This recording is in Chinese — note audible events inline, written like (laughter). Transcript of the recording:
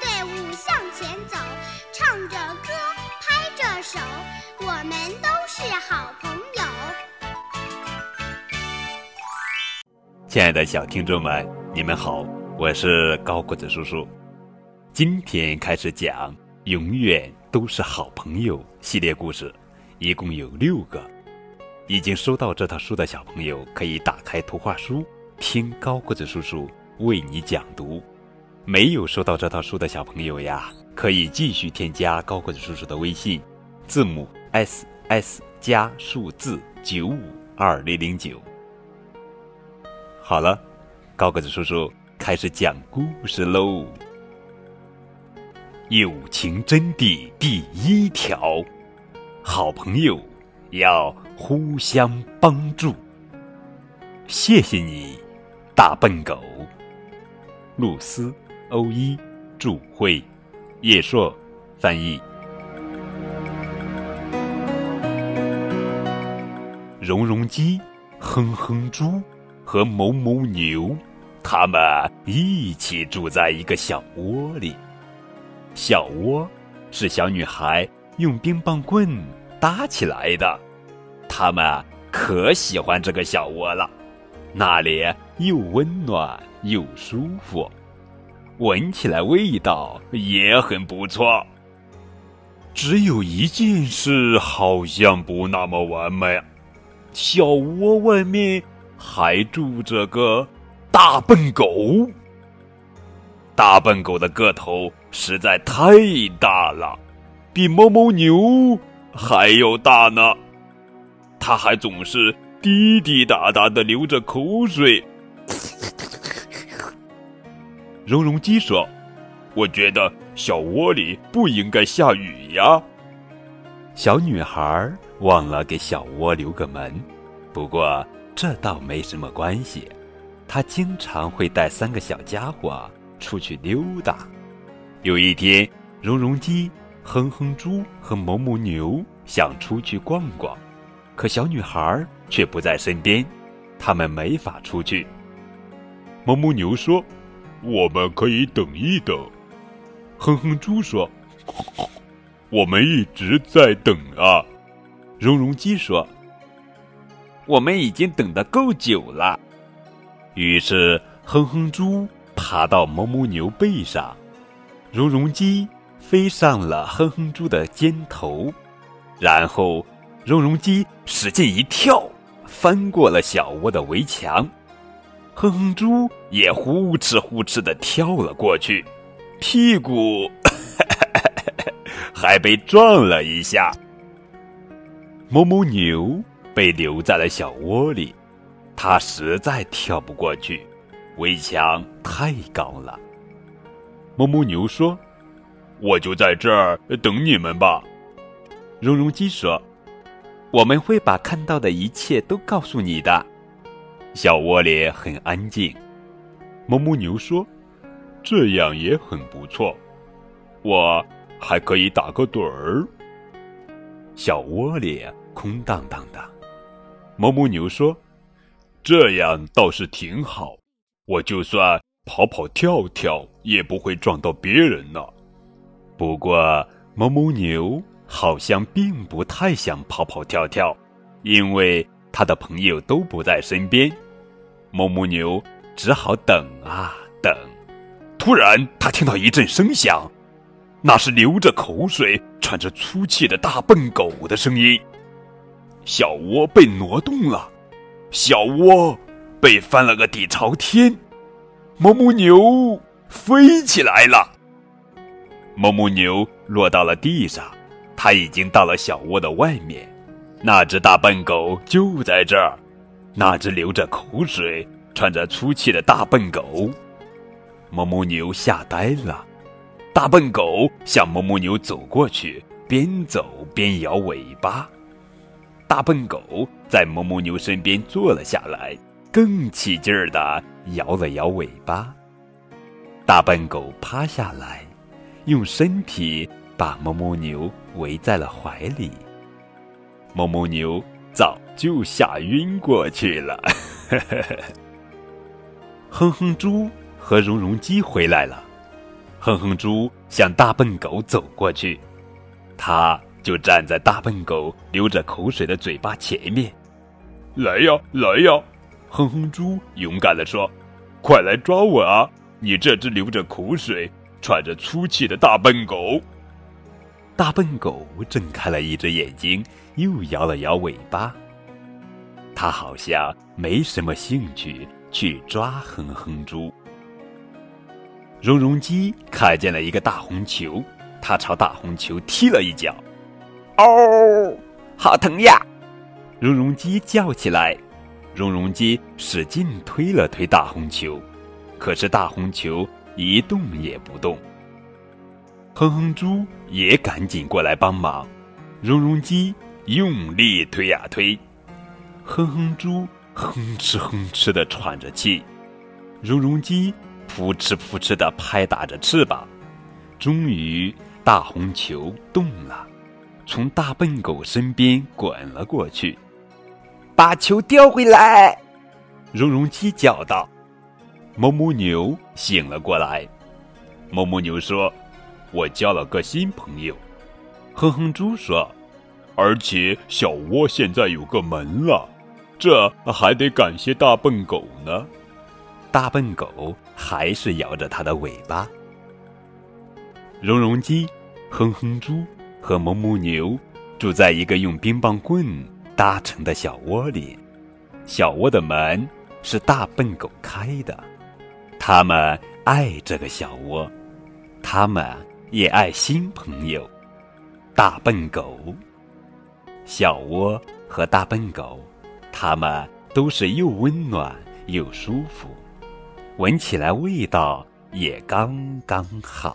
队伍向前走，唱着歌，拍着手，我们都是好朋友。亲爱的小听众们，你们好，我是高个子叔叔。今天开始讲《永远都是好朋友》系列故事，一共有六个。已经收到这套书的小朋友，可以打开图画书，听高个子叔叔为你讲读。没有收到这套书的小朋友呀，可以继续添加高个子叔叔的微信，字母 S S 加数字九五二零零九。好了，高个子叔叔开始讲故事喽。友情真谛第一条：好朋友要互相帮助。谢谢你，大笨狗。露丝。欧一，祝会，叶硕翻译。蓉蓉鸡、哼哼猪和某某牛，他们一起住在一个小窝里。小窝是小女孩用冰棒棍搭起来的，他们可喜欢这个小窝了，那里又温暖又舒服。闻起来味道也很不错。只有一件事好像不那么完美，小窝外面还住着个大笨狗。大笨狗的个头实在太大了，比猫猫牛还要大呢。它还总是滴滴答答的流着口水。蓉蓉鸡说：“我觉得小窝里不应该下雨呀。”小女孩忘了给小窝留个门，不过这倒没什么关系。她经常会带三个小家伙出去溜达。有一天，蓉蓉鸡、哼哼猪和哞哞牛想出去逛逛，可小女孩却不在身边，他们没法出去。哞哞牛说。我们可以等一等，哼哼猪说：“我们一直在等啊。”绒绒鸡说：“我们已经等得够久了。”于是哼哼猪爬到某某牛背上，绒绒鸡飞上了哼哼猪的肩头，然后绒绒鸡使劲一跳，翻过了小窝的围墙。哼哼猪也呼哧呼哧的跳了过去，屁股 (laughs) 还被撞了一下。某某牛被留在了小窝里，它实在跳不过去，围墙太高了。某某牛说：“我就在这儿等你们吧。”绒绒鸡说：“我们会把看到的一切都告诉你的。”小窝里很安静，某某牛说：“这样也很不错，我还可以打个盹儿。”小窝里空荡荡的，某某牛说：“这样倒是挺好，我就算跑跑跳跳也不会撞到别人呢。”不过，某某牛好像并不太想跑跑跳跳，因为。他的朋友都不在身边，某某牛只好等啊等。突然，他听到一阵声响，那是流着口水、喘着粗气的大笨狗的声音。小窝被挪动了，小窝被翻了个底朝天，某某牛飞起来了。某某牛落到了地上，它已经到了小窝的外面。那只大笨狗就在这儿，那只流着口水、喘着粗气的大笨狗，某某牛吓呆了。大笨狗向某某牛走过去，边走边摇尾巴。大笨狗在某某牛身边坐了下来，更起劲儿地摇了摇尾巴。大笨狗趴下来，用身体把某某牛围在了怀里。某某牛早就吓晕过去了。哼哼猪和蓉蓉鸡回来了。哼哼猪向大笨狗走过去，他就站在大笨狗流着口水的嘴巴前面。来呀，来呀！哼哼猪勇敢地说：“快来抓我啊！你这只流着口水、喘着粗气的大笨狗！”大笨狗睁开了一只眼睛，又摇了摇尾巴。它好像没什么兴趣去抓哼哼猪。绒绒鸡看见了一个大红球，它朝大红球踢了一脚。哦，好疼呀！绒绒鸡叫起来。绒绒鸡使劲推了推大红球，可是大红球一动也不动。哼哼猪也赶紧过来帮忙，绒绒鸡用力推呀推，哼哼猪哼哧哼哧的喘着气，绒绒鸡扑哧扑哧的拍打着翅膀，终于大红球动了，从大笨狗身边滚了过去，把球叼回来，绒绒鸡叫道。哞哞牛醒了过来，哞哞牛说。我交了个新朋友，哼哼猪说：“而且小窝现在有个门了，这还得感谢大笨狗呢。”大笨狗还是摇着它的尾巴。绒绒鸡、哼哼猪和哞哞牛住在一个用冰棒棍搭成的小窝里，小窝的门是大笨狗开的。他们爱这个小窝，他们。也爱新朋友，大笨狗、小窝和大笨狗，它们都是又温暖又舒服，闻起来味道也刚刚好。